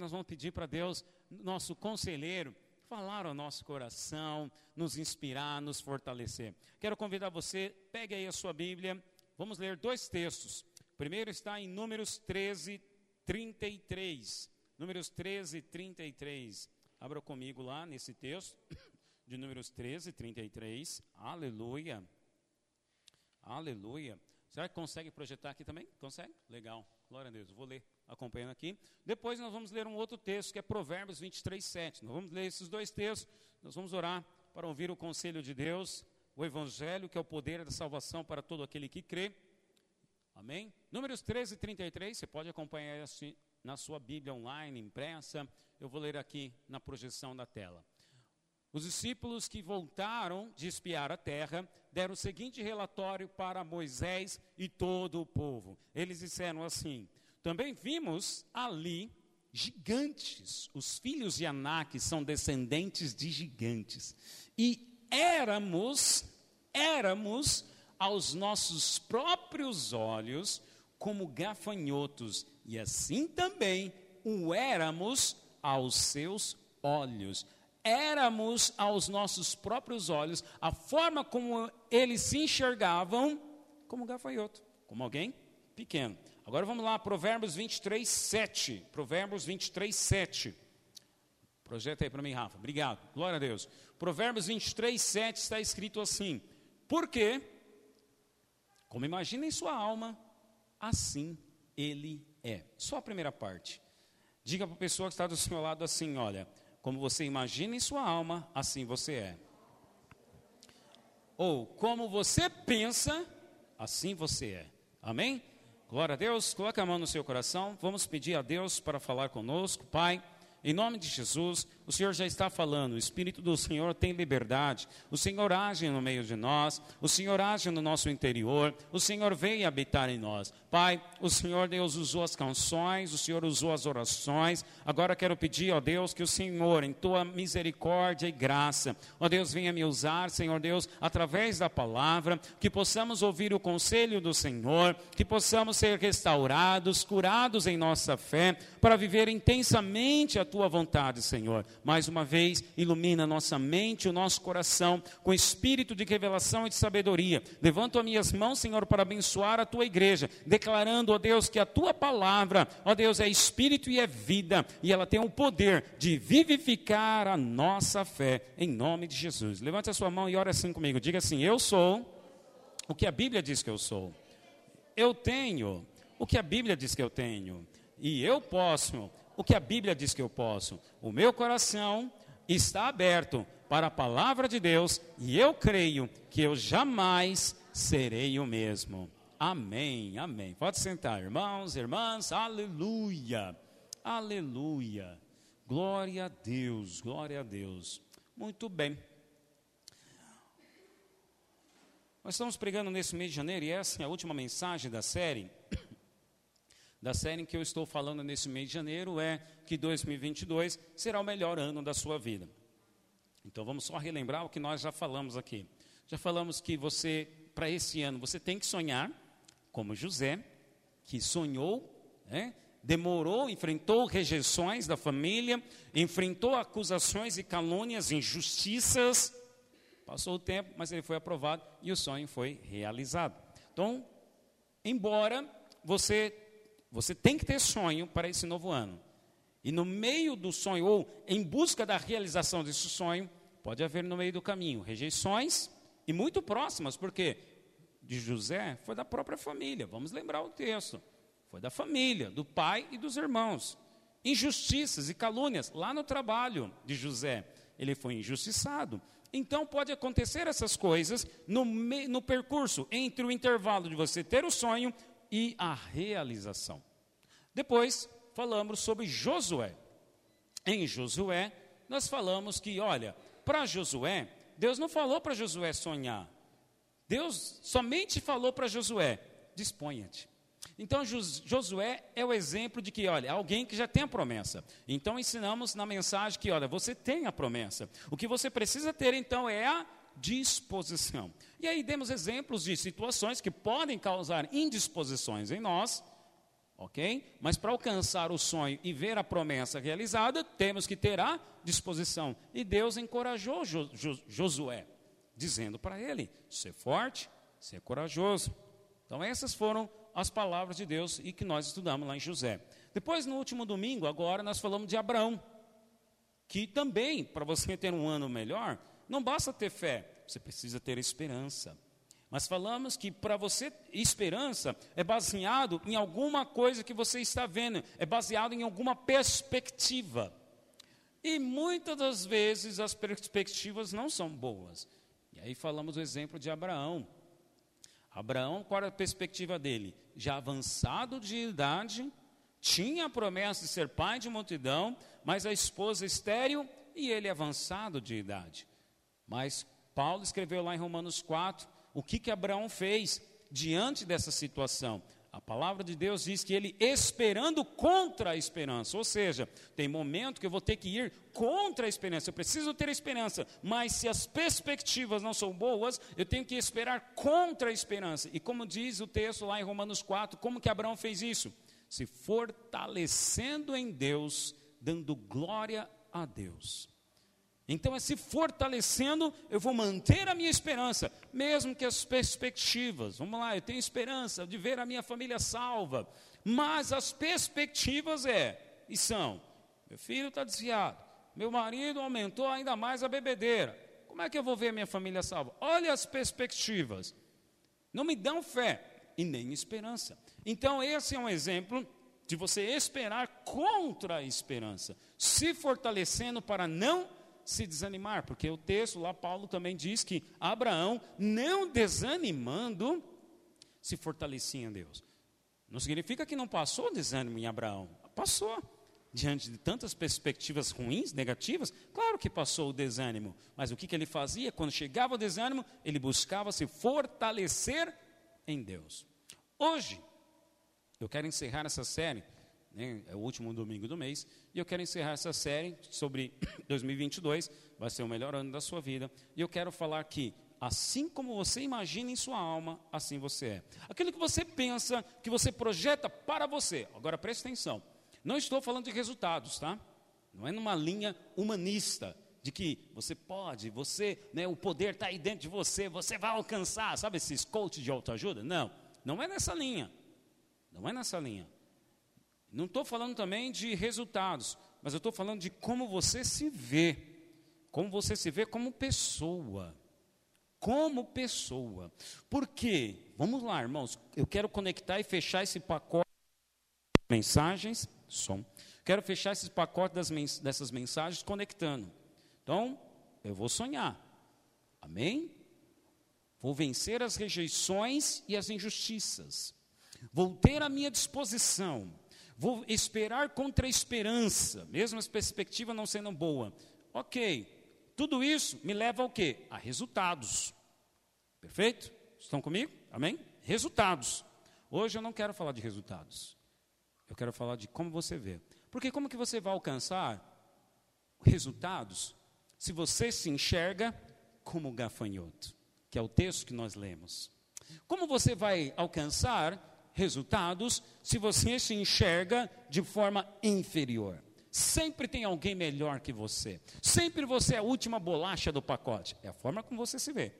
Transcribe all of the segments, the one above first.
nós vamos pedir para Deus, nosso conselheiro, falar ao nosso coração, nos inspirar, nos fortalecer. Quero convidar você, pegue aí a sua Bíblia, vamos ler dois textos. O primeiro está em Números 13, 33. Números 13, 33. Abra comigo lá nesse texto de Números 13, 33. Aleluia. Aleluia. Será que consegue projetar aqui também? Consegue? Legal. Glória a Deus. vou ler acompanhando aqui. Depois nós vamos ler um outro texto, que é Provérbios 23, 7. Nós vamos ler esses dois textos. Nós vamos orar para ouvir o conselho de Deus, o Evangelho, que é o poder da salvação para todo aquele que crê. Amém? Números 13 e 33, você pode acompanhar assim na sua Bíblia online, impressa. Eu vou ler aqui na projeção da tela. Os discípulos que voltaram de espiar a terra deram o seguinte relatório para Moisés e todo o povo. Eles disseram assim: Também vimos ali gigantes. Os filhos de Anak são descendentes de gigantes. E éramos, éramos aos nossos próprios olhos como gafanhotos, e assim também o éramos aos seus olhos éramos aos nossos próprios olhos, a forma como eles se enxergavam como gafanhoto, como alguém pequeno. Agora vamos lá, Provérbios 23, 7. Provérbios 23, 7. Projeta aí para mim, Rafa. Obrigado. Glória a Deus. Provérbios 23, 7 está escrito assim: Porque, como imagina em sua alma, assim ele é. Só a primeira parte. Diga para a pessoa que está do seu lado assim: olha, como você imagina em sua alma, assim você é. Ou como você pensa, assim você é. Amém? Glória a Deus. Coloque a mão no seu coração. Vamos pedir a Deus para falar conosco. Pai, em nome de Jesus, o Senhor já está falando, o Espírito do Senhor tem liberdade, o Senhor age no meio de nós, o Senhor age no nosso interior, o Senhor vem habitar em nós. Pai, o Senhor Deus usou as canções, o Senhor usou as orações, agora quero pedir, ó Deus, que o Senhor, em tua misericórdia e graça, ó Deus, venha me usar, Senhor Deus, através da palavra, que possamos ouvir o conselho do Senhor, que possamos ser restaurados, curados em nossa fé, para viver intensamente a tua vontade, Senhor. Mais uma vez, ilumina nossa mente, o nosso coração, com espírito de revelação e de sabedoria. Levanto as minhas mãos, Senhor, para abençoar a tua igreja, declarando, ó Deus, que a tua palavra, ó Deus, é espírito e é vida, e ela tem o poder de vivificar a nossa fé, em nome de Jesus. Levante a sua mão e ore assim comigo. Diga assim: Eu sou o que a Bíblia diz que eu sou. Eu tenho o que a Bíblia diz que eu tenho. E eu posso o que a Bíblia diz que eu posso. O meu coração está aberto para a palavra de Deus e eu creio que eu jamais serei o mesmo. Amém, amém. Pode sentar, irmãos, irmãs, aleluia, aleluia. Glória a Deus, glória a Deus. Muito bem. Nós estamos pregando nesse mês de janeiro e essa é a última mensagem da série da série em que eu estou falando nesse mês de janeiro é que 2022 será o melhor ano da sua vida. Então vamos só relembrar o que nós já falamos aqui. Já falamos que você, para esse ano, você tem que sonhar, como José, que sonhou, né? demorou, enfrentou rejeições da família, enfrentou acusações e calúnias, injustiças. Passou o tempo, mas ele foi aprovado e o sonho foi realizado. Então, embora você você tem que ter sonho para esse novo ano. E no meio do sonho, ou em busca da realização desse sonho, pode haver no meio do caminho rejeições e muito próximas, porque de José foi da própria família. Vamos lembrar o texto. Foi da família, do pai e dos irmãos. Injustiças e calúnias lá no trabalho de José. Ele foi injustiçado. Então pode acontecer essas coisas no, no percurso entre o intervalo de você ter o sonho e a realização. Depois falamos sobre Josué. Em Josué, nós falamos que, olha, para Josué, Deus não falou para Josué sonhar. Deus somente falou para Josué: disponha-te. Então, Josué é o exemplo de que, olha, alguém que já tem a promessa. Então, ensinamos na mensagem que, olha, você tem a promessa. O que você precisa ter, então, é a disposição. E aí demos exemplos de situações que podem causar indisposições em nós, ok? Mas para alcançar o sonho e ver a promessa realizada, temos que ter a disposição. E Deus encorajou jo, jo, Josué, dizendo para ele: ser forte, ser corajoso. Então, essas foram as palavras de Deus e que nós estudamos lá em José. Depois, no último domingo, agora, nós falamos de Abraão, que também, para você ter um ano melhor, não basta ter fé, você precisa ter esperança. Mas falamos que para você, esperança é baseado em alguma coisa que você está vendo, é baseado em alguma perspectiva. E muitas das vezes as perspectivas não são boas. E aí falamos o exemplo de Abraão. Abraão, qual era a perspectiva dele? Já avançado de idade, tinha a promessa de ser pai de multidão, mas a esposa estéril e ele avançado de idade. Mas Paulo escreveu lá em Romanos 4 o que, que Abraão fez diante dessa situação. A palavra de Deus diz que ele esperando contra a esperança, ou seja, tem momento que eu vou ter que ir contra a esperança, eu preciso ter esperança, mas se as perspectivas não são boas, eu tenho que esperar contra a esperança. E como diz o texto lá em Romanos 4, como que Abraão fez isso? Se fortalecendo em Deus, dando glória a Deus. Então, é se fortalecendo, eu vou manter a minha esperança, mesmo que as perspectivas, vamos lá, eu tenho esperança de ver a minha família salva, mas as perspectivas é, e são, meu filho está desviado, meu marido aumentou ainda mais a bebedeira, como é que eu vou ver a minha família salva? Olha as perspectivas, não me dão fé e nem esperança. Então, esse é um exemplo de você esperar contra a esperança, se fortalecendo para não se desanimar, porque o texto lá, Paulo também diz que Abraão, não desanimando, se fortalecia em Deus. Não significa que não passou desânimo em Abraão, passou. Diante de tantas perspectivas ruins, negativas, claro que passou o desânimo, mas o que, que ele fazia? Quando chegava o desânimo, ele buscava se fortalecer em Deus. Hoje, eu quero encerrar essa série né, é o último domingo do mês, e eu quero encerrar essa série sobre 2022, vai ser o melhor ano da sua vida, e eu quero falar que, assim como você imagina em sua alma, assim você é. Aquilo que você pensa, que você projeta para você, agora preste atenção, não estou falando de resultados, tá? Não é numa linha humanista, de que você pode, você, né, o poder está aí dentro de você, você vai alcançar, sabe esses coaches de autoajuda? Não, não é nessa linha, não é nessa linha. Não estou falando também de resultados, mas eu estou falando de como você se vê, como você se vê como pessoa. Como pessoa. Por quê? Vamos lá, irmãos. Eu quero conectar e fechar esse pacote de mensagens. Som. Quero fechar esse pacote mens dessas mensagens conectando. Então, eu vou sonhar. Amém? Vou vencer as rejeições e as injustiças. Vou ter à minha disposição Vou esperar contra a esperança, mesmo as perspectivas não sendo boa. Ok, tudo isso me leva ao quê? A resultados. Perfeito? Estão comigo? Amém? Resultados. Hoje eu não quero falar de resultados. Eu quero falar de como você vê. Porque como que você vai alcançar resultados se você se enxerga como gafanhoto, que é o texto que nós lemos? Como você vai alcançar resultados se você se enxerga de forma inferior. Sempre tem alguém melhor que você. Sempre você é a última bolacha do pacote. É a forma como você se vê.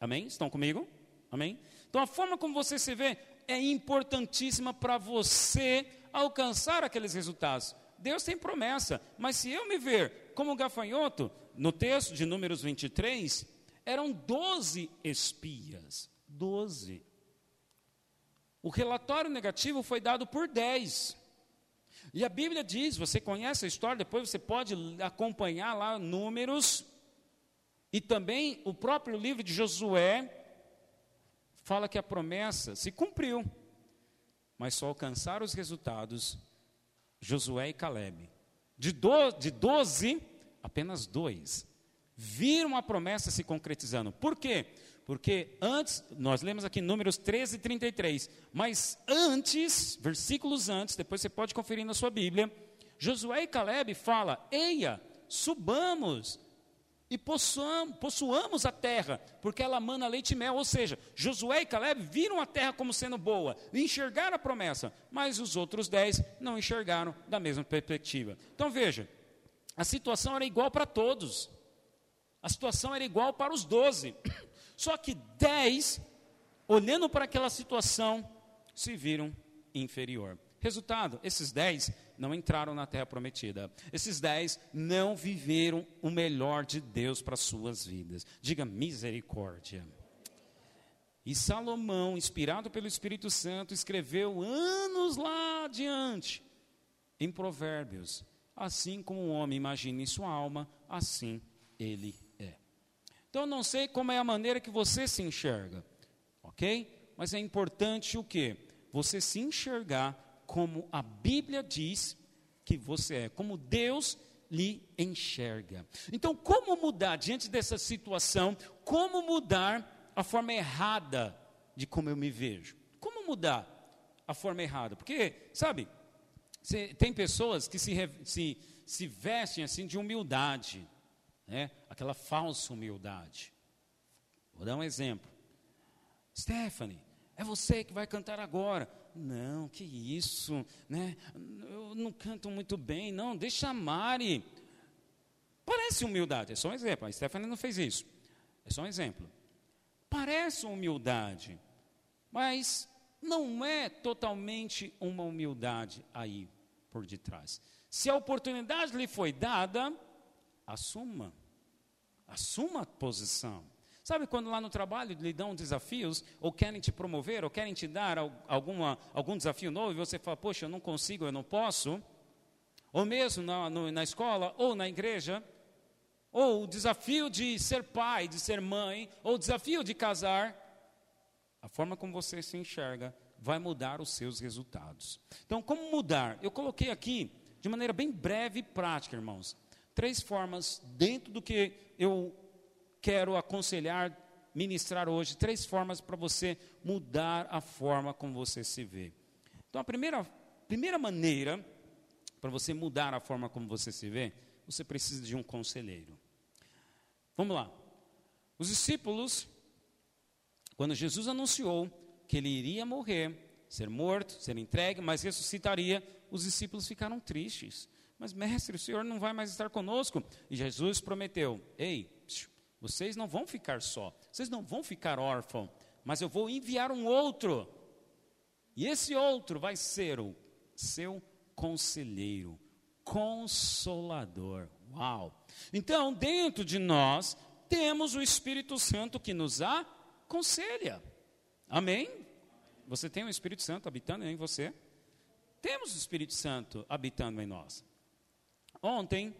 Amém? Estão comigo? Amém? Então a forma como você se vê é importantíssima para você alcançar aqueles resultados. Deus tem promessa, mas se eu me ver como gafanhoto, no texto de Números 23, eram 12 espias. 12. O relatório negativo foi dado por 10. E a Bíblia diz, você conhece a história, depois você pode acompanhar lá números. E também o próprio livro de Josué fala que a promessa se cumpriu. Mas só alcançaram os resultados Josué e Caleb. De, do, de 12, apenas dois viram a promessa se concretizando. Por quê? Porque antes, nós lemos aqui números 13 e 33, mas antes, versículos antes, depois você pode conferir na sua Bíblia, Josué e Caleb fala: Eia, subamos e possuamos, possuamos a terra, porque ela mana leite e mel. Ou seja, Josué e Caleb viram a terra como sendo boa, enxergaram a promessa, mas os outros dez não enxergaram da mesma perspectiva. Então veja, a situação era igual para todos, a situação era igual para os doze, só que dez, olhando para aquela situação, se viram inferior. Resultado: esses dez não entraram na terra prometida. Esses dez não viveram o melhor de Deus para suas vidas. Diga misericórdia. E Salomão, inspirado pelo Espírito Santo, escreveu anos lá adiante, em Provérbios: Assim como o homem imagina em sua alma, assim ele. Então, eu não sei como é a maneira que você se enxerga, ok? Mas é importante o que? Você se enxergar como a Bíblia diz que você é, como Deus lhe enxerga. Então, como mudar diante dessa situação? Como mudar a forma errada de como eu me vejo? Como mudar a forma errada? Porque, sabe, tem pessoas que se, se, se vestem assim de humildade, né? aquela falsa humildade. Vou dar um exemplo. Stephanie, é você que vai cantar agora não, que isso, né? Eu não canto muito bem, não, deixa a Mari. Parece humildade, é só um exemplo. A Stephanie não fez isso. É só um exemplo. Parece humildade, mas não é totalmente uma humildade aí por detrás. Se a oportunidade lhe foi dada, assuma. Assuma a posição. Sabe quando lá no trabalho lhe dão desafios, ou querem te promover, ou querem te dar alguma, algum desafio novo, e você fala, poxa, eu não consigo, eu não posso? Ou mesmo na, no, na escola, ou na igreja, ou o desafio de ser pai, de ser mãe, ou o desafio de casar, a forma como você se enxerga vai mudar os seus resultados. Então, como mudar? Eu coloquei aqui, de maneira bem breve e prática, irmãos, três formas dentro do que eu quero aconselhar, ministrar hoje três formas para você mudar a forma como você se vê. Então, a primeira, primeira maneira para você mudar a forma como você se vê, você precisa de um conselheiro. Vamos lá. Os discípulos, quando Jesus anunciou que ele iria morrer, ser morto, ser entregue, mas ressuscitaria, os discípulos ficaram tristes. Mas, mestre, o Senhor não vai mais estar conosco. E Jesus prometeu: Ei, vocês não vão ficar só, vocês não vão ficar órfãos, mas eu vou enviar um outro. E esse outro vai ser o seu conselheiro, consolador. Uau! Então, dentro de nós, temos o Espírito Santo que nos aconselha. Amém? Você tem o Espírito Santo habitando em você? Temos o Espírito Santo habitando em nós. Ontem,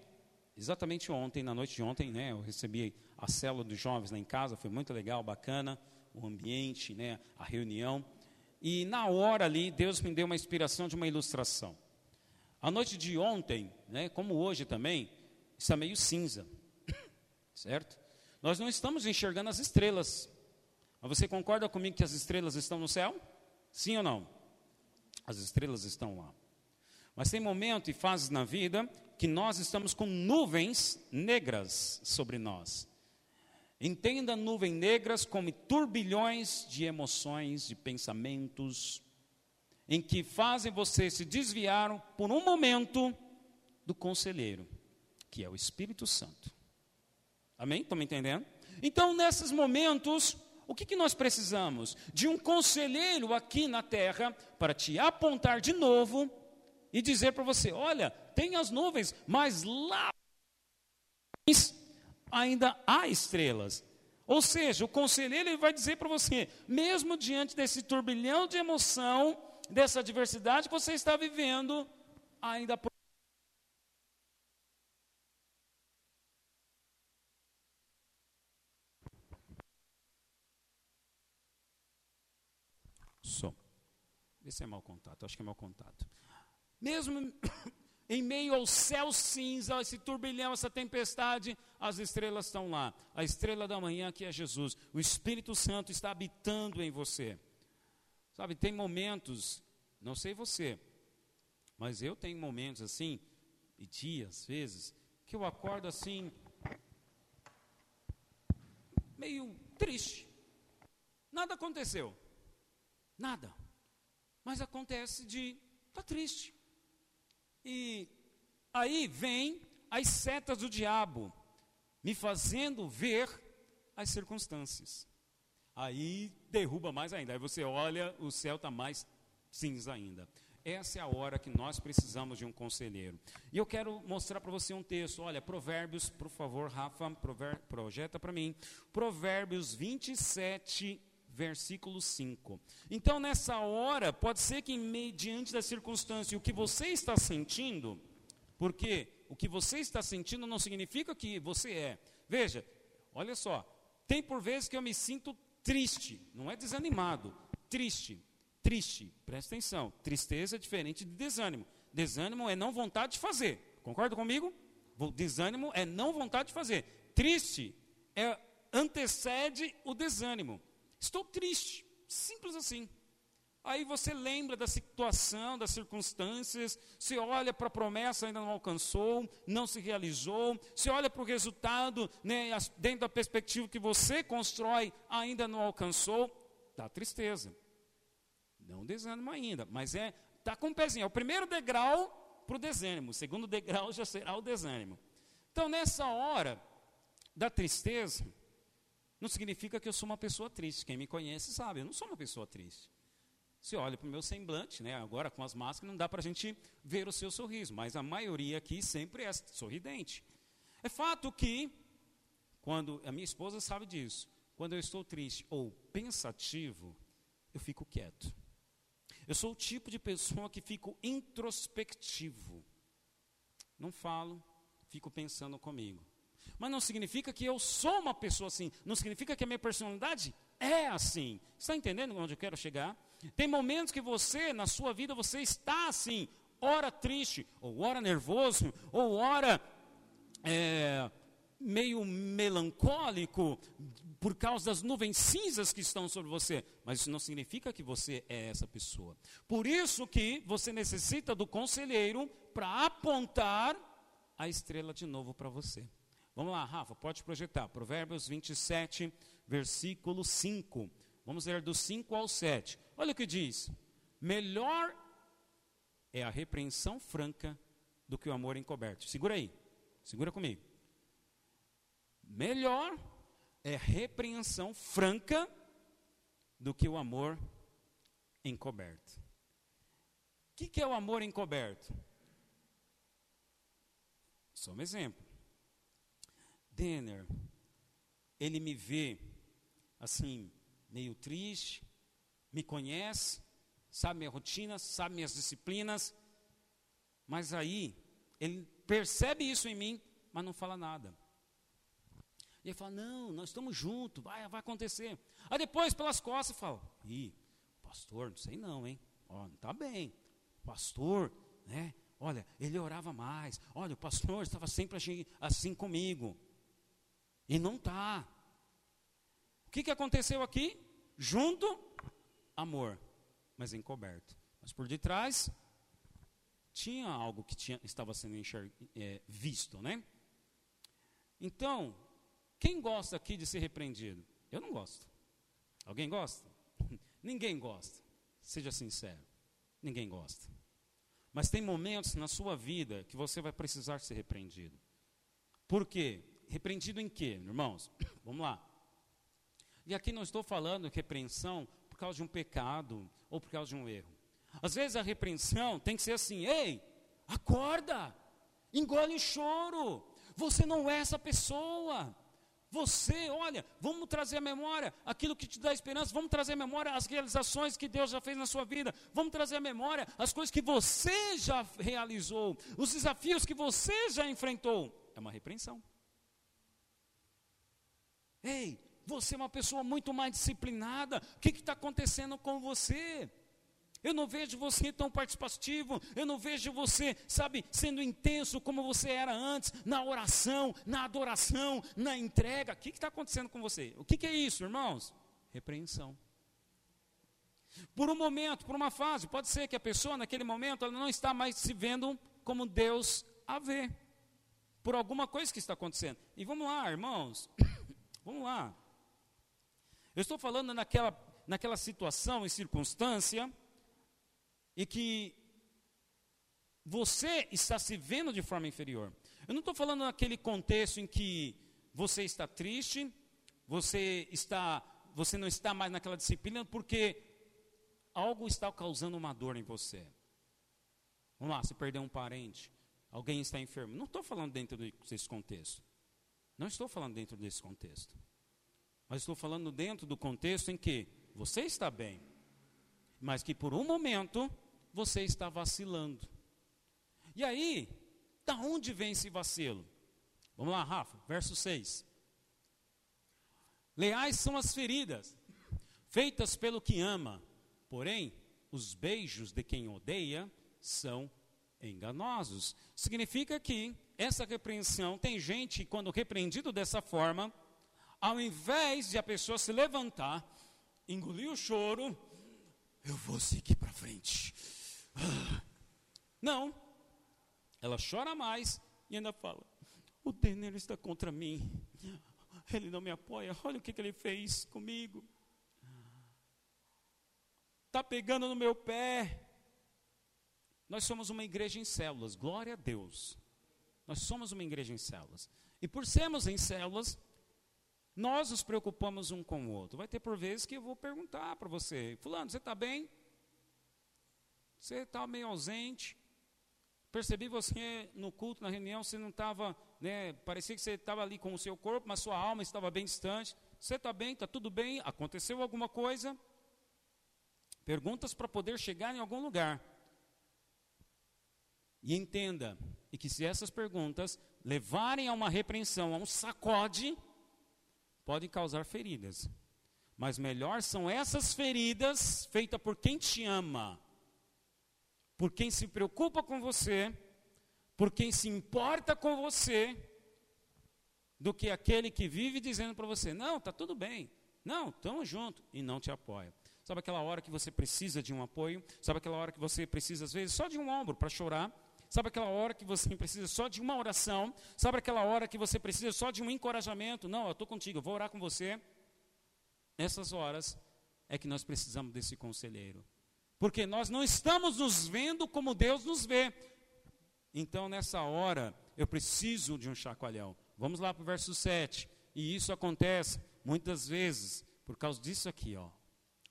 exatamente ontem, na noite de ontem, né, eu recebi a célula dos jovens lá em casa, foi muito legal, bacana, o ambiente, né, a reunião. E na hora ali, Deus me deu uma inspiração de uma ilustração. A noite de ontem, né, como hoje também, está meio cinza, certo? Nós não estamos enxergando as estrelas. Mas você concorda comigo que as estrelas estão no céu? Sim ou não? As estrelas estão lá. Mas tem momento e fases na vida que nós estamos com nuvens negras sobre nós. Entenda nuvens negras como turbilhões de emoções, de pensamentos, em que fazem você se desviar por um momento do conselheiro, que é o Espírito Santo. Amém? Estão me entendendo? Então, nesses momentos, o que, que nós precisamos? De um conselheiro aqui na terra para te apontar de novo e dizer para você: olha, tem as nuvens, mas lá ainda há estrelas. Ou seja, o conselheiro ele vai dizer para você, mesmo diante desse turbilhão de emoção, dessa adversidade que você está vivendo, ainda Som. Esse é mau contato, acho que é mau contato. Mesmo em meio ao céu cinza, esse turbilhão, essa tempestade, as estrelas estão lá. A estrela da manhã que é Jesus. O Espírito Santo está habitando em você. Sabe, tem momentos, não sei você, mas eu tenho momentos assim, e dias, vezes, que eu acordo assim, meio triste. Nada aconteceu. Nada. Mas acontece de estar tá triste. E aí vem as setas do diabo, me fazendo ver as circunstâncias. Aí derruba mais ainda. Aí você olha, o céu está mais cinza ainda. Essa é a hora que nós precisamos de um conselheiro. E eu quero mostrar para você um texto. Olha, Provérbios, por favor, Rafa, projeta para mim. Provérbios 27, versículo 5. Então, nessa hora, pode ser que, mediante da circunstância, o que você está sentindo, porque o que você está sentindo não significa que você é. Veja, olha só, tem por vezes que eu me sinto triste, não é desanimado, triste triste. Presta atenção. Tristeza é diferente de desânimo. Desânimo é não vontade de fazer. Concorda comigo? Desânimo é não vontade de fazer. Triste é antecede o desânimo. Estou triste. Simples assim. Aí você lembra da situação, das circunstâncias, você olha para a promessa, ainda não alcançou, não se realizou, você olha para o resultado, né, dentro da perspectiva que você constrói, ainda não alcançou, dá tristeza. Não desânimo ainda, mas é tá com um pezinho. É o primeiro degrau para o desânimo, o segundo degrau já será o desânimo. Então, nessa hora da tristeza, não significa que eu sou uma pessoa triste. Quem me conhece sabe, eu não sou uma pessoa triste. Você olha para o meu semblante, né? agora com as máscaras não dá para a gente ver o seu sorriso, mas a maioria aqui sempre é sorridente. É fato que, quando a minha esposa sabe disso, quando eu estou triste ou pensativo, eu fico quieto. Eu sou o tipo de pessoa que fico introspectivo. Não falo, fico pensando comigo. Mas não significa que eu sou uma pessoa assim. Não significa que a minha personalidade é assim. Está entendendo onde eu quero chegar? Tem momentos que você, na sua vida, você está assim. Ora triste, ou ora nervoso, ou ora é, meio melancólico por causa das nuvens cinzas que estão sobre você, mas isso não significa que você é essa pessoa. Por isso que você necessita do conselheiro para apontar a estrela de novo para você. Vamos lá, Rafa, pode projetar. Provérbios 27, versículo 5. Vamos ler do 5 ao 7. Olha o que diz: Melhor é a repreensão franca do que o amor encoberto. Segura aí, segura comigo. Melhor é repreensão franca do que o amor encoberto. O que, que é o amor encoberto? Só um exemplo. Denner, ele me vê assim, meio triste, me conhece, sabe minha rotina, sabe minhas disciplinas, mas aí ele percebe isso em mim, mas não fala nada. E ele fala, não, nós estamos juntos, vai, vai acontecer. Aí depois, pelas costas, fala, ih, pastor, não sei não, hein? Ó, não está bem. Pastor, né? Olha, ele orava mais. Olha, o pastor estava sempre assim, assim comigo. E não está. O que, que aconteceu aqui? Junto, amor, mas encoberto. Mas por detrás, tinha algo que tinha, estava sendo enxerg, é, visto, né? Então, quem gosta aqui de ser repreendido? Eu não gosto. Alguém gosta? Ninguém gosta. Seja sincero. Ninguém gosta. Mas tem momentos na sua vida que você vai precisar ser repreendido. Por quê? Repreendido em quê, irmãos? Vamos lá. E aqui não estou falando repreensão por causa de um pecado ou por causa de um erro. Às vezes a repreensão tem que ser assim: ei, acorda, engole o choro. Você não é essa pessoa. Você, olha, vamos trazer à memória aquilo que te dá esperança, vamos trazer à memória as realizações que Deus já fez na sua vida, vamos trazer à memória as coisas que você já realizou, os desafios que você já enfrentou. É uma repreensão. Ei, você é uma pessoa muito mais disciplinada, o que está acontecendo com você? Eu não vejo você tão participativo, eu não vejo você, sabe, sendo intenso como você era antes, na oração, na adoração, na entrega. O que está acontecendo com você? O que, que é isso, irmãos? Repreensão. Por um momento, por uma fase, pode ser que a pessoa naquele momento ela não está mais se vendo como Deus a vê. Por alguma coisa que está acontecendo. E vamos lá, irmãos. Vamos lá. Eu estou falando naquela, naquela situação e circunstância e que você está se vendo de forma inferior. Eu não estou falando naquele contexto em que você está triste, você está, você não está mais naquela disciplina porque algo está causando uma dor em você. Vamos lá, se perder um parente, alguém está enfermo. Não estou falando dentro desse contexto. Não estou falando dentro desse contexto. Mas estou falando dentro do contexto em que você está bem, mas que por um momento você está vacilando. E aí, da onde vem esse vacilo? Vamos lá, Rafa, verso 6. Leais são as feridas, feitas pelo que ama, porém, os beijos de quem odeia são enganosos. Significa que essa repreensão, tem gente, quando repreendido dessa forma, ao invés de a pessoa se levantar, engolir o choro, eu vou seguir para frente. Não. Ela chora mais e ainda fala: O Denner está contra mim. Ele não me apoia. Olha o que, que ele fez comigo. Está pegando no meu pé. Nós somos uma igreja em células, glória a Deus. Nós somos uma igreja em células. E por sermos em células, nós nos preocupamos um com o outro. Vai ter por vezes que eu vou perguntar para você: Fulano, você está bem? Você está meio ausente? Percebi você no culto, na reunião, você não estava, né, parecia que você estava ali com o seu corpo, mas sua alma estava bem distante. Você está bem? Está tudo bem? Aconteceu alguma coisa? Perguntas para poder chegar em algum lugar. E entenda, e que se essas perguntas levarem a uma repreensão, a um sacode, podem causar feridas. Mas melhor são essas feridas feitas por quem te ama, por quem se preocupa com você, por quem se importa com você, do que aquele que vive dizendo para você: não, está tudo bem, não, estamos juntos, e não te apoia. Sabe aquela hora que você precisa de um apoio? Sabe aquela hora que você precisa, às vezes, só de um ombro para chorar? Sabe aquela hora que você precisa só de uma oração? Sabe aquela hora que você precisa só de um encorajamento? Não, eu estou contigo, eu vou orar com você. Nessas horas é que nós precisamos desse conselheiro. Porque nós não estamos nos vendo como Deus nos vê. Então, nessa hora, eu preciso de um chacoalhão. Vamos lá para o verso 7. E isso acontece muitas vezes por causa disso aqui, ó.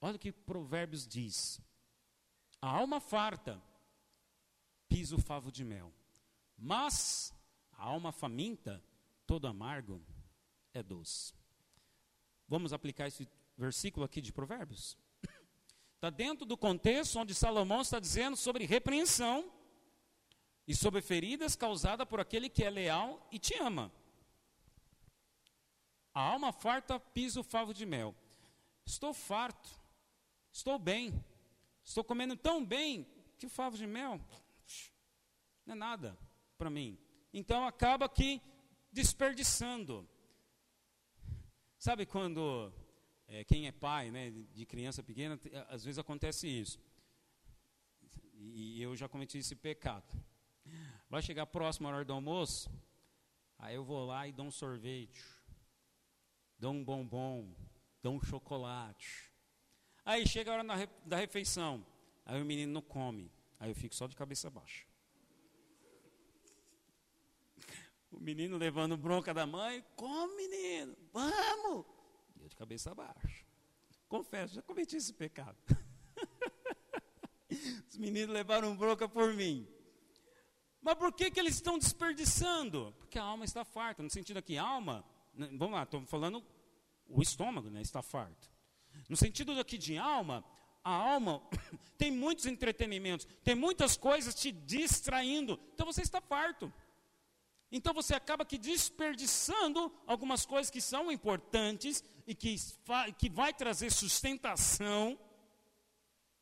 Olha o que Provérbios diz. A alma farta pisa o favo de mel. Mas a alma faminta, todo amargo, é doce. Vamos aplicar esse versículo aqui de Provérbios? Está dentro do contexto onde Salomão está dizendo sobre repreensão e sobre feridas causadas por aquele que é leal e te ama. A alma farta pisa o favo de mel. Estou farto, estou bem, estou comendo tão bem que o favo de mel não é nada para mim. Então acaba aqui desperdiçando. Sabe quando é, quem é pai né, de criança pequena, às vezes acontece isso. E eu já cometi esse pecado. Vai chegar próximo à hora do almoço, aí eu vou lá e dou um sorvete, dou um bombom, dou um chocolate. Aí chega a hora da refeição, aí o menino não come, aí eu fico só de cabeça baixa. O menino levando bronca da mãe, come menino, vamos! E eu de cabeça baixa. Confesso, já cometi esse pecado. Os meninos levaram bronca por mim. Mas por que, que eles estão desperdiçando? Porque a alma está farta. No sentido aqui, alma, né, vamos lá, estou falando o estômago, né, está farto. No sentido aqui de alma, a alma tem muitos entretenimentos, tem muitas coisas te distraindo. Então você está farto. Então você acaba que desperdiçando algumas coisas que são importantes e que, que vai trazer sustentação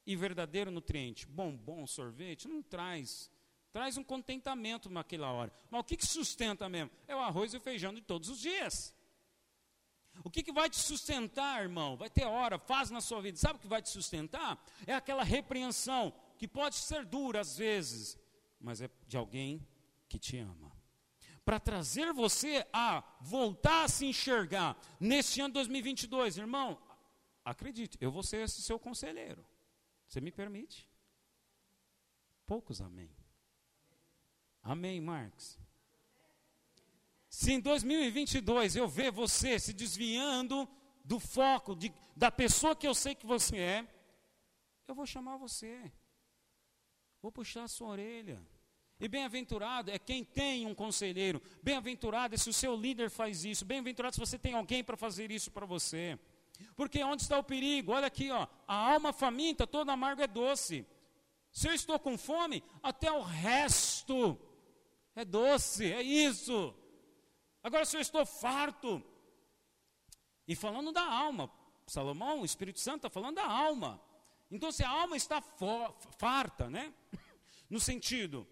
e verdadeiro nutriente. Bom, bom sorvete não traz. Traz um contentamento naquela hora. Mas o que, que sustenta mesmo? É o arroz e o feijão de todos os dias. O que, que vai te sustentar, irmão? Vai ter hora, faz na sua vida. Sabe o que vai te sustentar? É aquela repreensão, que pode ser dura às vezes, mas é de alguém que te ama para trazer você a voltar a se enxergar neste ano 2022, irmão. acredite, eu vou ser esse seu conselheiro. Você me permite? Poucos amém. Amém, Marcos. Se em 2022 eu ver você se desviando do foco de, da pessoa que eu sei que você é, eu vou chamar você. Vou puxar a sua orelha. E bem-aventurado é quem tem um conselheiro. Bem-aventurado é se o seu líder faz isso. Bem-aventurado se você tem alguém para fazer isso para você. Porque onde está o perigo? Olha aqui, ó. A alma faminta, toda amargo é doce. Se eu estou com fome, até o resto é doce, é isso. Agora, se eu estou farto, e falando da alma, Salomão, o Espírito Santo está falando da alma. Então, se a alma está farta, né? No sentido,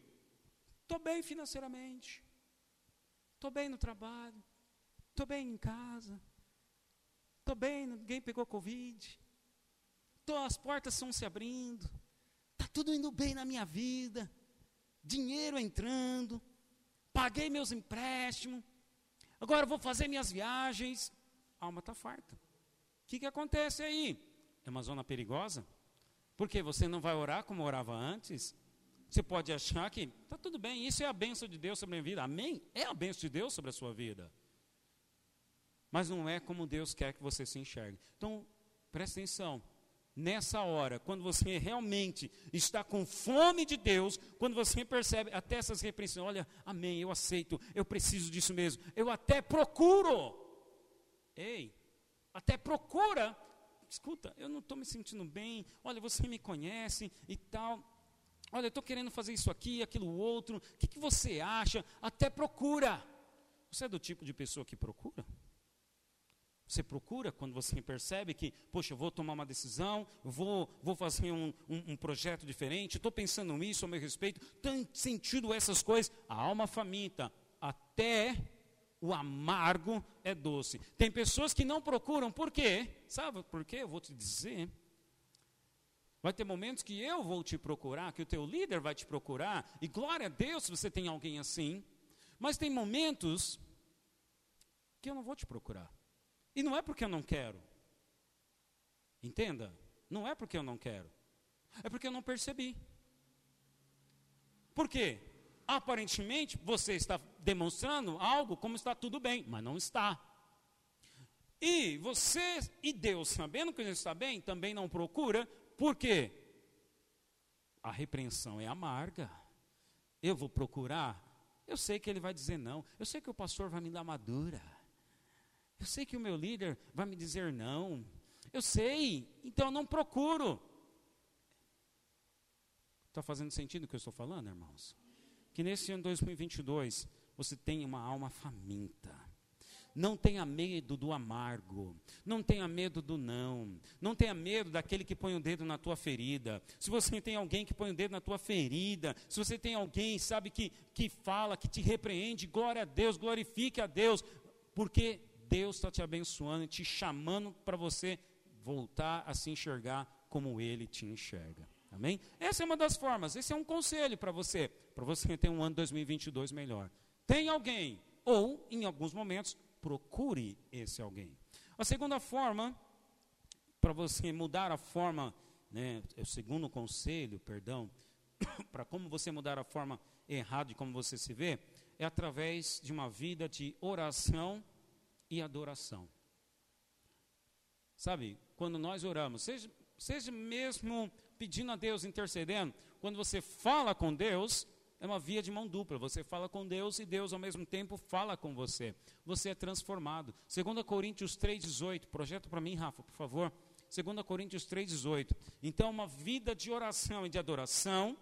estou bem financeiramente, estou bem no trabalho, estou bem em casa, estou bem, ninguém pegou Covid, tô, as portas estão se abrindo, está tudo indo bem na minha vida, dinheiro entrando, paguei meus empréstimos, agora vou fazer minhas viagens, a alma está farta. O que, que acontece aí? É uma zona perigosa? Porque você não vai orar como orava antes? Você pode achar que está tudo bem, isso é a bênção de Deus sobre a minha vida. Amém? É a bênção de Deus sobre a sua vida. Mas não é como Deus quer que você se enxergue. Então, presta atenção. Nessa hora, quando você realmente está com fome de Deus, quando você percebe até essas repreensões, olha, amém, eu aceito, eu preciso disso mesmo, eu até procuro. Ei, até procura escuta, eu não estou me sentindo bem, olha, você me conhece e tal. Olha, eu estou querendo fazer isso aqui, aquilo outro. O que, que você acha? Até procura. Você é do tipo de pessoa que procura? Você procura quando você percebe que, poxa, eu vou tomar uma decisão, vou, vou fazer um, um, um projeto diferente, estou pensando nisso a meu respeito, tem sentido essas coisas. A alma faminta, até o amargo é doce. Tem pessoas que não procuram, por quê? Sabe por quê? Eu vou te dizer. Vai ter momentos que eu vou te procurar, que o teu líder vai te procurar, e glória a Deus se você tem alguém assim. Mas tem momentos que eu não vou te procurar. E não é porque eu não quero. Entenda? Não é porque eu não quero. É porque eu não percebi. Por quê? aparentemente você está demonstrando algo como está tudo bem, mas não está. E você e Deus, sabendo que ele está bem, também não procura, por quê? A repreensão é amarga. Eu vou procurar, eu sei que ele vai dizer não, eu sei que o pastor vai me dar madura, eu sei que o meu líder vai me dizer não, eu sei, então eu não procuro. Está fazendo sentido o que eu estou falando, irmãos? que nesse ano 2022 você tenha uma alma faminta. Não tenha medo do amargo, não tenha medo do não, não tenha medo daquele que põe o dedo na tua ferida. Se você tem alguém que põe o dedo na tua ferida, se você tem alguém, sabe, que, que fala, que te repreende, glória a Deus, glorifique a Deus, porque Deus está te abençoando, te chamando para você voltar a se enxergar como Ele te enxerga. Amém? Essa é uma das formas, esse é um conselho para você, para você ter um ano 2022 melhor. Tem alguém, ou em alguns momentos, procure esse alguém. A segunda forma, para você mudar a forma, né, é o segundo conselho, perdão, para como você mudar a forma errada de como você se vê, é através de uma vida de oração e adoração. Sabe, quando nós oramos, seja, seja mesmo pedindo a Deus, intercedendo, quando você fala com Deus, é uma via de mão dupla. Você fala com Deus e Deus ao mesmo tempo fala com você. Você é transformado. 2 Coríntios 3,18. Projeta para mim, Rafa, por favor. 2 Coríntios 3,18. Então, uma vida de oração e de adoração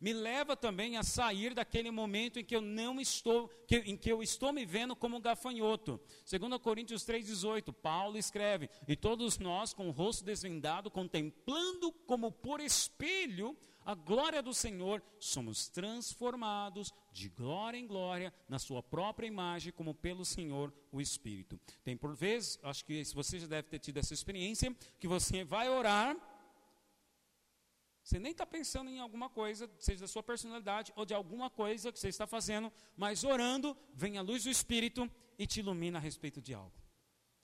me leva também a sair daquele momento em que eu não estou, que, em que eu estou me vendo como gafanhoto. Segundo Coríntios 3:18, Paulo escreve: "E todos nós com o rosto desvendado, contemplando como por espelho a glória do Senhor, somos transformados de glória em glória na sua própria imagem, como pelo Senhor o Espírito." Tem por vezes, acho que você já deve ter tido essa experiência, que você vai orar você nem está pensando em alguma coisa, seja da sua personalidade ou de alguma coisa que você está fazendo, mas orando, vem a luz do Espírito e te ilumina a respeito de algo.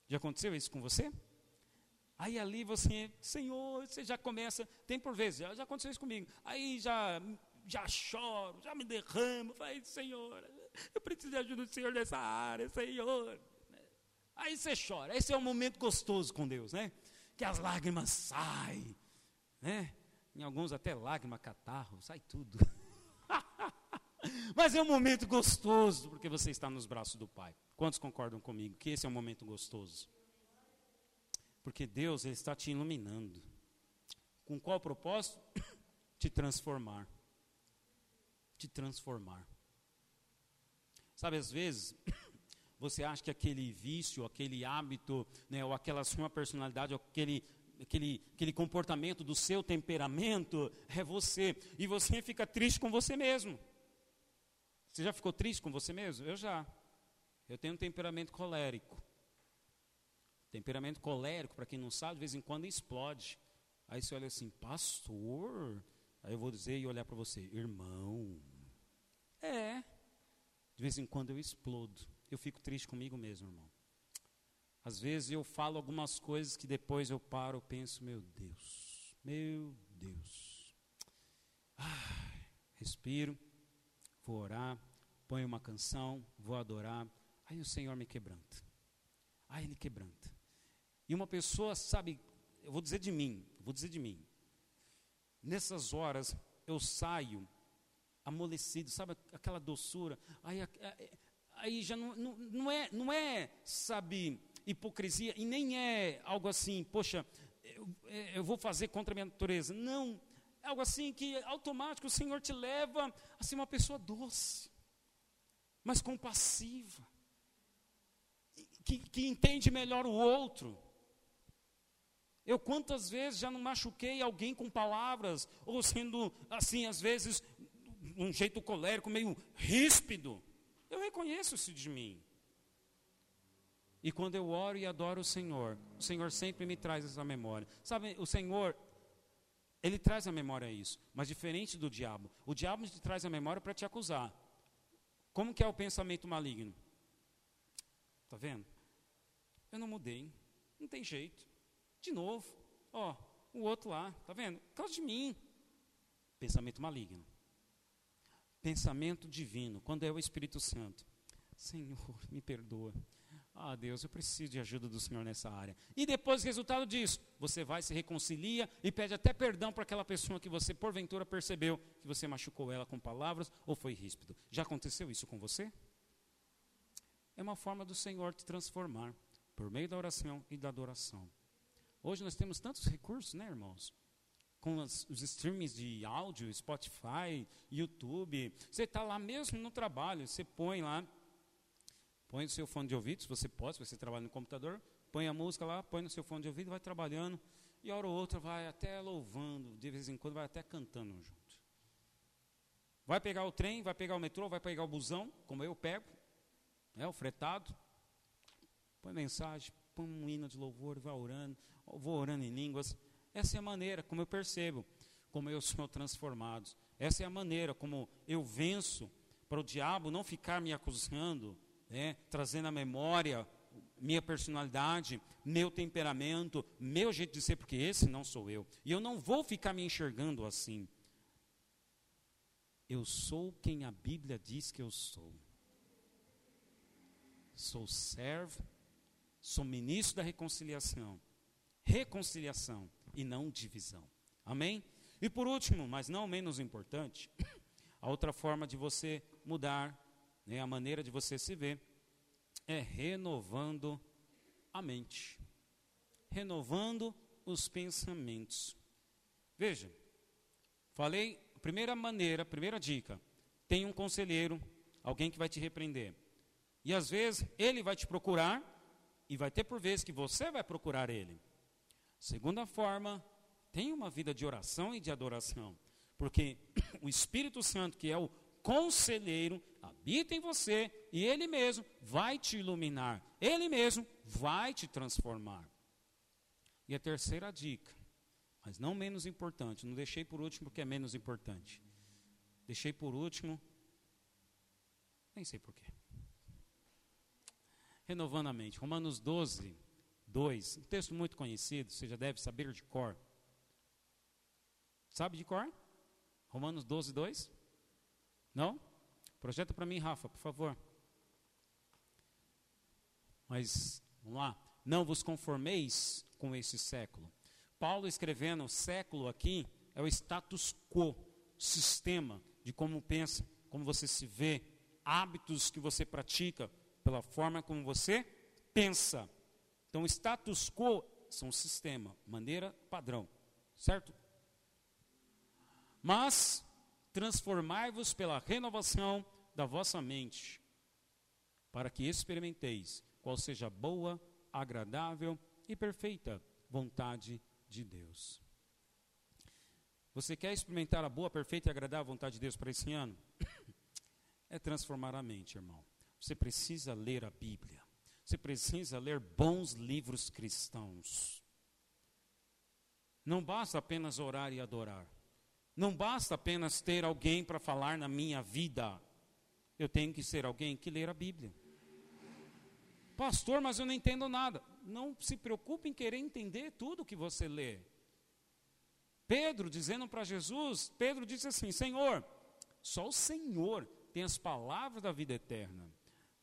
Já aconteceu isso com você? Aí ali você, Senhor, você já começa, tem por vezes, já, aconteceu isso comigo. Aí já, já choro, já me derramo, falei, Senhor, eu preciso de ajuda do Senhor nessa área, Senhor. Aí você chora, esse é um momento gostoso com Deus, né? Que as lágrimas saem, né? Em alguns até lágrima, catarro, sai tudo. Mas é um momento gostoso, porque você está nos braços do Pai. Quantos concordam comigo que esse é um momento gostoso? Porque Deus ele está te iluminando. Com qual propósito? Te transformar. Te transformar. Sabe, às vezes, você acha que aquele vício, aquele hábito, né, ou aquela sua personalidade, ou aquele, aquele, aquele comportamento do seu temperamento é você. E você fica triste com você mesmo. Você já ficou triste com você mesmo? Eu já. Eu tenho um temperamento colérico. Temperamento colérico, para quem não sabe, de vez em quando explode. Aí você olha assim, pastor. Aí eu vou dizer e olhar para você, irmão. É. De vez em quando eu explodo. Eu fico triste comigo mesmo, irmão. Às vezes eu falo algumas coisas que depois eu paro, e penso, meu Deus, meu Deus. Ah, respiro, vou orar, ponho uma canção, vou adorar. Aí o Senhor me quebranta. Aí Ele quebranta. E uma pessoa, sabe, eu vou dizer de mim, vou dizer de mim. Nessas horas eu saio amolecido, sabe aquela doçura. Aí, aí já não, não, não, é, não é, sabe, hipocrisia e nem é algo assim, poxa, eu, eu vou fazer contra a minha natureza. Não, é algo assim que automático o Senhor te leva a ser uma pessoa doce, mas compassiva, que, que entende melhor o outro. Eu quantas vezes já não machuquei alguém com palavras, ou sendo assim, às vezes, um jeito colérico, meio ríspido. Eu reconheço isso de mim. E quando eu oro e adoro o Senhor, o Senhor sempre me traz essa memória. Sabe, o Senhor, Ele traz a memória isso, mas diferente do diabo. O diabo te traz a memória para te acusar. Como que é o pensamento maligno? Está vendo? Eu não mudei, não tem jeito. De novo, ó, o outro lá, tá vendo? Por causa de mim. Pensamento maligno. Pensamento divino, quando é o Espírito Santo. Senhor, me perdoa. Ah, Deus, eu preciso de ajuda do Senhor nessa área. E depois, resultado disso, você vai, se reconcilia e pede até perdão para aquela pessoa que você, porventura, percebeu que você machucou ela com palavras ou foi ríspido. Já aconteceu isso com você? É uma forma do Senhor te transformar por meio da oração e da adoração. Hoje nós temos tantos recursos, né, irmãos? Com os streams de áudio, Spotify, YouTube. Você está lá mesmo no trabalho, você põe lá, põe o seu fone de ouvido, se você pode, se você trabalha no computador, põe a música lá, põe no seu fone de ouvido, vai trabalhando, e hora ou outra vai até louvando, de vez em quando vai até cantando junto. Vai pegar o trem, vai pegar o metrô, vai pegar o busão, como eu pego, é o fretado, põe mensagem, põe um hino de louvor, vai orando, vou orando em línguas. Essa é a maneira como eu percebo, como eu sou transformado. Essa é a maneira como eu venço para o diabo não ficar me acusando, né, trazendo à memória minha personalidade, meu temperamento, meu jeito de ser, porque esse não sou eu. E eu não vou ficar me enxergando assim. Eu sou quem a Bíblia diz que eu sou. Sou servo, sou ministro da reconciliação, reconciliação e não divisão. Amém? E por último, mas não menos importante, a outra forma de você mudar né, a maneira de você se ver é renovando a mente, renovando os pensamentos. Veja, falei, primeira maneira, primeira dica: tem um conselheiro, alguém que vai te repreender. E às vezes ele vai te procurar, e vai ter por vezes que você vai procurar ele. Segunda forma, tenha uma vida de oração e de adoração, porque o Espírito Santo, que é o conselheiro, habita em você e ele mesmo vai te iluminar, ele mesmo vai te transformar. E a terceira dica, mas não menos importante, não deixei por último porque é menos importante. Deixei por último, nem sei porquê. Renovando a mente, Romanos 12, 2, um texto muito conhecido, você já deve saber de cor. Sabe de cor? Romanos 12, 2? Não? Projeta para mim, Rafa, por favor. Mas, vamos lá. Não vos conformeis com esse século. Paulo escrevendo século aqui é o status quo, sistema de como pensa, como você se vê, hábitos que você pratica, pela forma como você pensa. Então, status quo são sistema, maneira padrão, certo? Mas transformai-vos pela renovação da vossa mente, para que experimenteis qual seja a boa, agradável e perfeita vontade de Deus. Você quer experimentar a boa, perfeita e agradável vontade de Deus para esse ano? É transformar a mente, irmão. Você precisa ler a Bíblia. Você precisa ler bons livros cristãos. Não basta apenas orar e adorar. Não basta apenas ter alguém para falar na minha vida. Eu tenho que ser alguém que ler a Bíblia. Pastor, mas eu não entendo nada. Não se preocupe em querer entender tudo que você lê. Pedro dizendo para Jesus, Pedro disse assim: Senhor, só o Senhor tem as palavras da vida eterna.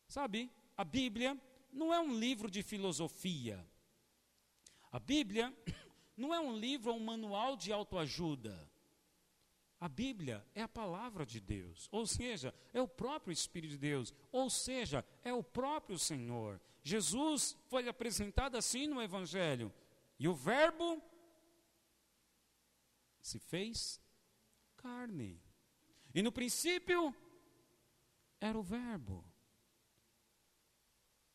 Sabe, a Bíblia não é um livro de filosofia. A Bíblia não é um livro ou um manual de autoajuda. A Bíblia é a palavra de Deus, ou seja, é o próprio Espírito de Deus, ou seja, é o próprio Senhor. Jesus foi apresentado assim no Evangelho, e o Verbo se fez carne. E no princípio era o Verbo.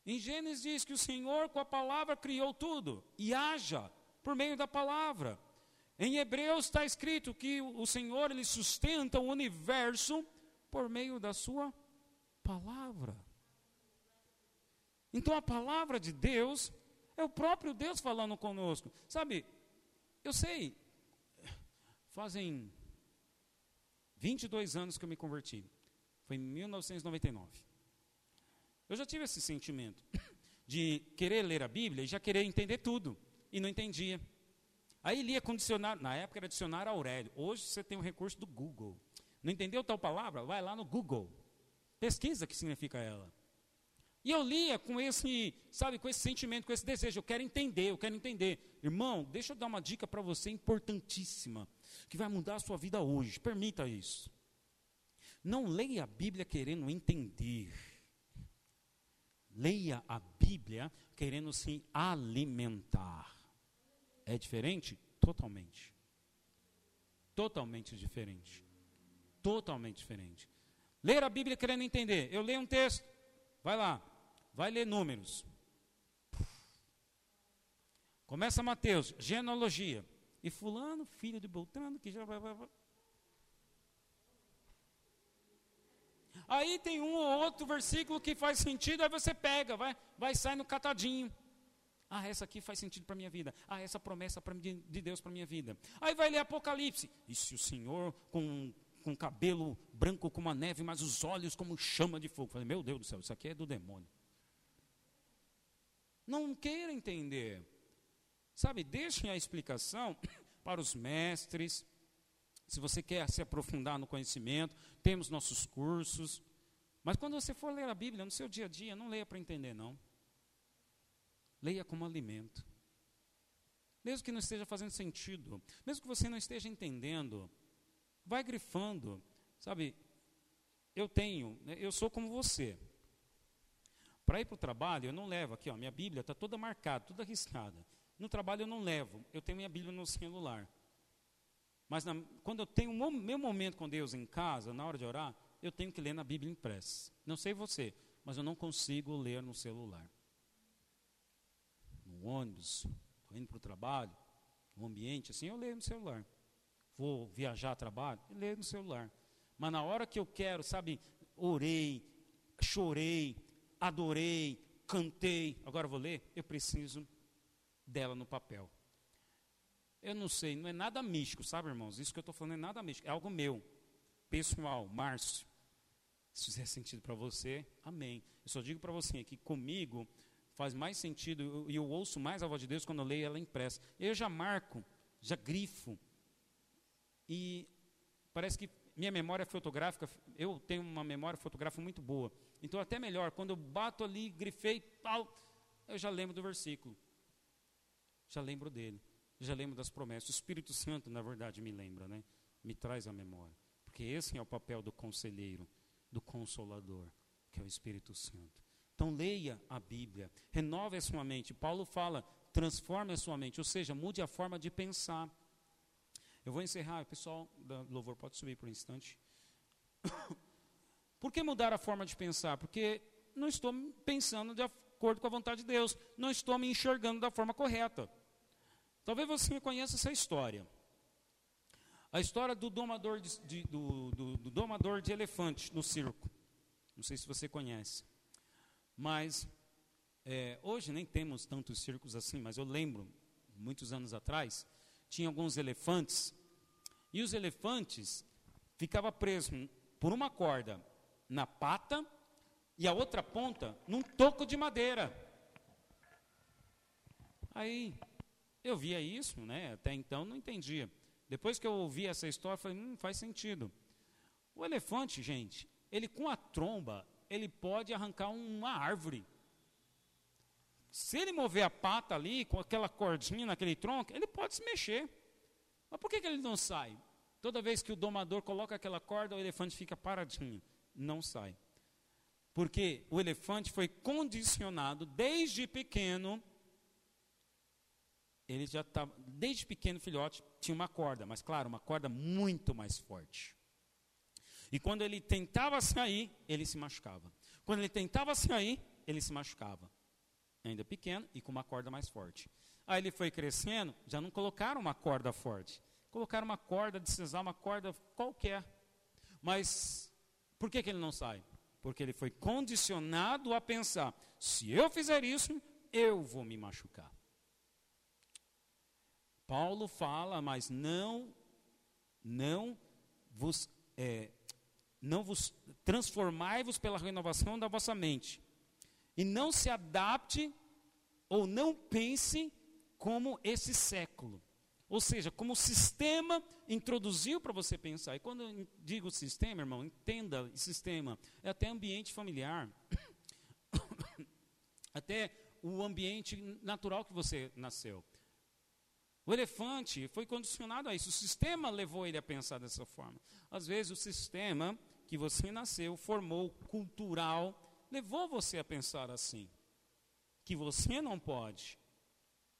Em Gênesis diz que o Senhor, com a palavra, criou tudo, e haja por meio da palavra. Em Hebreus está escrito que o Senhor ele sustenta o universo por meio da sua palavra. Então a palavra de Deus é o próprio Deus falando conosco. Sabe, eu sei, fazem 22 anos que eu me converti. Foi em 1999. Eu já tive esse sentimento de querer ler a Bíblia e já querer entender tudo. E não entendia. Aí lia com dicionário, na época era dicionário Aurélio. Hoje você tem o recurso do Google. Não entendeu tal palavra? Vai lá no Google. Pesquisa o que significa ela. E eu lia com esse, sabe, com esse sentimento, com esse desejo. Eu quero entender, eu quero entender. Irmão, deixa eu dar uma dica para você importantíssima, que vai mudar a sua vida hoje. Permita isso. Não leia a Bíblia querendo entender. Leia a Bíblia querendo se alimentar. É diferente? Totalmente. Totalmente diferente. Totalmente diferente. Ler a Bíblia querendo entender. Eu leio um texto, vai lá, vai ler números. Começa Mateus, genealogia. E fulano, filho de Beltrano, que já vai, vai, vai. Aí tem um ou outro versículo que faz sentido, aí você pega, vai, vai sair no catadinho. Ah, essa aqui faz sentido para a minha vida. Ah, essa promessa de Deus para a minha vida. Aí vai ler Apocalipse. E se o Senhor com, com cabelo branco como a neve, mas os olhos como chama de fogo. Falei, meu Deus do céu, isso aqui é do demônio. Não queira entender. Sabe, deixem a explicação para os mestres. Se você quer se aprofundar no conhecimento, temos nossos cursos. Mas quando você for ler a Bíblia no seu dia a dia, não leia para entender, não. Leia como alimento. Mesmo que não esteja fazendo sentido, mesmo que você não esteja entendendo, vai grifando. Sabe, eu tenho, né, eu sou como você. Para ir para o trabalho, eu não levo aqui, ó, minha Bíblia está toda marcada, toda arriscada. No trabalho eu não levo, eu tenho minha Bíblia no celular. Mas na, quando eu tenho o meu momento com Deus em casa, na hora de orar, eu tenho que ler na Bíblia impressa. Não sei você, mas eu não consigo ler no celular no ônibus, indo para o trabalho, no ambiente, assim, eu leio no celular. Vou viajar a trabalho, eu leio no celular. Mas na hora que eu quero, sabe, orei, chorei, adorei, cantei, agora vou ler, eu preciso dela no papel. Eu não sei, não é nada místico, sabe, irmãos? Isso que eu estou falando é nada místico, é algo meu, pessoal, Márcio. Se fizer sentido para você, amém. Eu só digo para você que comigo faz mais sentido e eu, eu, ouço mais a voz de Deus quando eu leio ela impressa. Eu já marco, já grifo. E parece que minha memória fotográfica, eu tenho uma memória fotográfica muito boa. Então, até melhor, quando eu bato ali, grifei, tal, eu já lembro do versículo. Já lembro dele. Já lembro das promessas. O Espírito Santo, na verdade, me lembra, né? Me traz a memória. Porque esse é o papel do conselheiro, do consolador, que é o Espírito Santo. Então, leia a Bíblia. Renove a sua mente. Paulo fala, transforme a sua mente. Ou seja, mude a forma de pensar. Eu vou encerrar, pessoal da louvor pode subir por um instante. Por que mudar a forma de pensar? Porque não estou pensando de acordo com a vontade de Deus, não estou me enxergando da forma correta. Talvez você conheça essa história. A história do domador de, de do, do, do domador de no circo. Não sei se você conhece. Mas é, hoje nem temos tantos circos assim, mas eu lembro, muitos anos atrás, tinha alguns elefantes e os elefantes ficavam presos por uma corda na pata e a outra ponta num toco de madeira. Aí eu via isso, né? Até então não entendia. Depois que eu ouvi essa história, falei, hum, faz sentido. O elefante, gente, ele com a tromba, ele pode arrancar uma árvore. Se ele mover a pata ali, com aquela cordinha naquele tronco, ele pode se mexer. Mas por que, que ele não sai? Toda vez que o domador coloca aquela corda, o elefante fica paradinho, não sai. Porque o elefante foi condicionado desde pequeno. Ele já estava, desde pequeno filhote, tinha uma corda, mas claro, uma corda muito mais forte. E quando ele tentava sair, ele se machucava. Quando ele tentava sair, ele se machucava. Ainda pequeno e com uma corda mais forte. Aí ele foi crescendo, já não colocaram uma corda forte. Colocaram uma corda de cisar, uma corda qualquer. Mas por que, que ele não sai? Porque ele foi condicionado a pensar: se eu fizer isso, eu vou me machucar. Paulo fala, mas não, não vos, é, não vos transformai-vos pela renovação da vossa mente e não se adapte ou não pense como esse século. Ou seja, como o sistema introduziu para você pensar. E quando eu digo sistema, irmão, entenda sistema. É até ambiente familiar. até o ambiente natural que você nasceu. O elefante foi condicionado a isso. O sistema levou ele a pensar dessa forma. Às vezes, o sistema que você nasceu, formou, cultural, levou você a pensar assim. Que você não pode.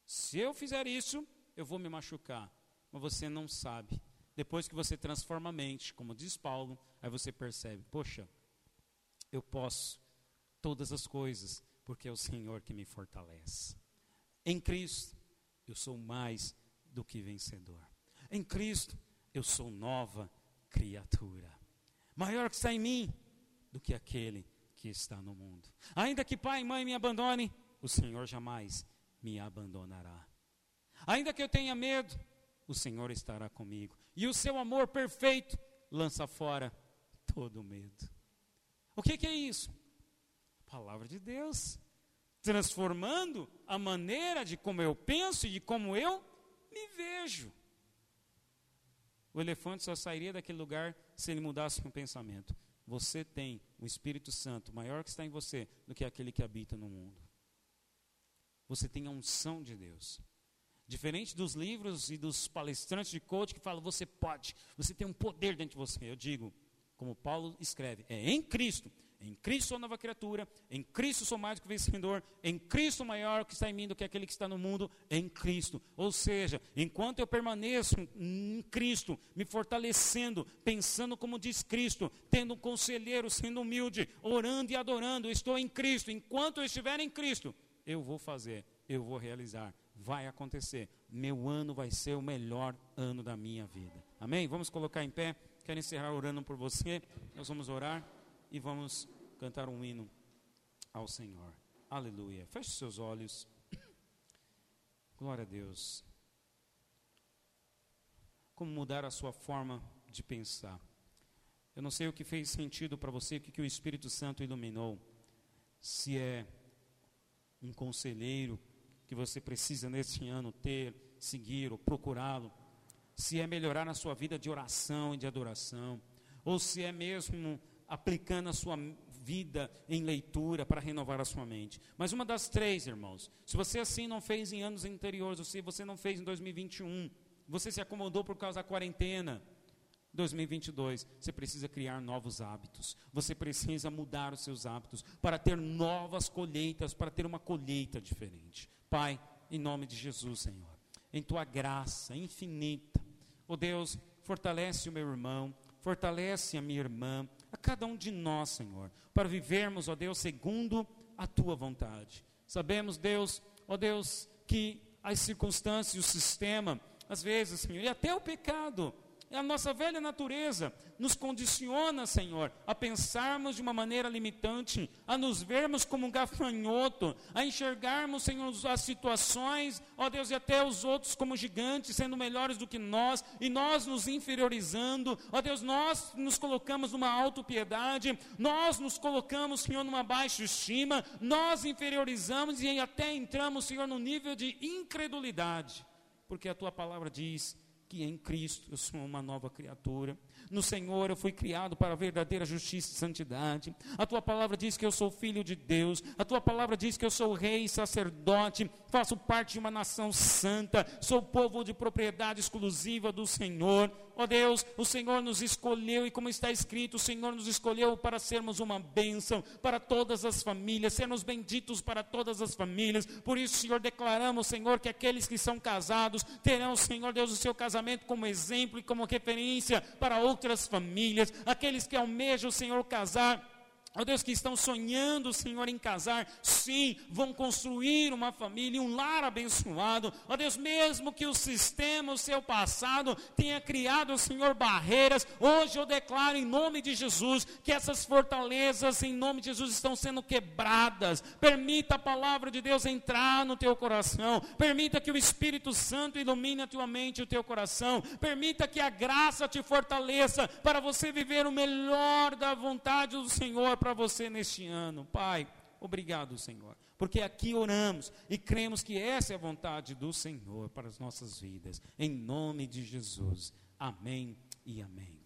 Se eu fizer isso, eu vou me machucar. Mas você não sabe. Depois que você transforma a mente, como diz Paulo, aí você percebe: poxa, eu posso todas as coisas, porque é o Senhor que me fortalece. Em Cristo, eu sou mais do que vencedor. Em Cristo, eu sou nova criatura. Maior que está em mim do que aquele que está no mundo. Ainda que pai e mãe me abandone, o Senhor jamais me abandonará. Ainda que eu tenha medo, o Senhor estará comigo. E o seu amor perfeito lança fora todo medo. O que, que é isso? A palavra de Deus. Transformando a maneira de como eu penso e de como eu me vejo. O elefante só sairia daquele lugar se ele mudasse um pensamento. Você tem o Espírito Santo maior que está em você do que aquele que habita no mundo. Você tem a unção de Deus. Diferente dos livros e dos palestrantes de coach que falam, você pode, você tem um poder dentro de você. Eu digo, como Paulo escreve, é em Cristo. Em Cristo sou nova criatura, em Cristo sou mais do que vencedor, em Cristo maior que está em mim do que aquele que está no mundo, em Cristo. Ou seja, enquanto eu permaneço em Cristo, me fortalecendo, pensando como diz Cristo, tendo um conselheiro, sendo humilde, orando e adorando, estou em Cristo. Enquanto eu estiver em Cristo, eu vou fazer, eu vou realizar, vai acontecer. Meu ano vai ser o melhor ano da minha vida. Amém? Vamos colocar em pé. Quero encerrar orando por você. Nós vamos orar e vamos cantar um hino ao Senhor. Aleluia. Feche seus olhos. Glória a Deus. Como mudar a sua forma de pensar. Eu não sei o que fez sentido para você, o que, que o Espírito Santo iluminou. Se é um conselheiro que você precisa neste ano ter, seguir ou procurá-lo, se é melhorar a sua vida de oração e de adoração, ou se é mesmo aplicando a sua vida em leitura para renovar a sua mente. Mas uma das três, irmãos, se você assim não fez em anos anteriores, ou se você não fez em 2021, você se acomodou por causa da quarentena, 2022, você precisa criar novos hábitos. Você precisa mudar os seus hábitos para ter novas colheitas, para ter uma colheita diferente. Pai, em nome de Jesus, Senhor, em tua graça infinita, ó oh Deus, fortalece o meu irmão, fortalece a minha irmã, a cada um de nós, Senhor, para vivermos, ó Deus, segundo a tua vontade. Sabemos, Deus, ó Deus, que as circunstâncias, o sistema, às vezes, Senhor, e até o pecado, a nossa velha natureza nos condiciona, Senhor, a pensarmos de uma maneira limitante, a nos vermos como um gafanhoto, a enxergarmos, Senhor, as situações, ó Deus, e até os outros como gigantes, sendo melhores do que nós, e nós nos inferiorizando, ó Deus, nós nos colocamos numa autopiedade, nós nos colocamos, Senhor, numa baixa estima, nós inferiorizamos e até entramos, Senhor, no nível de incredulidade, porque a tua palavra diz que em Cristo eu sou uma nova criatura. No Senhor eu fui criado para a verdadeira justiça e santidade. A tua palavra diz que eu sou filho de Deus. A tua palavra diz que eu sou rei e sacerdote. Faço parte de uma nação santa. Sou povo de propriedade exclusiva do Senhor. Ó oh Deus, o Senhor nos escolheu e como está escrito, o Senhor nos escolheu para sermos uma bênção para todas as famílias, sermos benditos para todas as famílias. Por isso, Senhor, declaramos, Senhor, que aqueles que são casados terão, Senhor Deus, o seu casamento como exemplo e como referência para outras famílias. Aqueles que almejam, Senhor, casar Ó oh Deus, que estão sonhando, Senhor, em casar, sim, vão construir uma família, um lar abençoado. Ó oh Deus, mesmo que o sistema, o seu passado, tenha criado, Senhor, barreiras, hoje eu declaro em nome de Jesus que essas fortalezas, em nome de Jesus, estão sendo quebradas. Permita a palavra de Deus entrar no teu coração. Permita que o Espírito Santo ilumine a tua mente e o teu coração. Permita que a graça te fortaleça para você viver o melhor da vontade do Senhor para você neste ano. Pai, obrigado, Senhor, porque aqui oramos e cremos que essa é a vontade do Senhor para as nossas vidas. Em nome de Jesus. Amém e amém.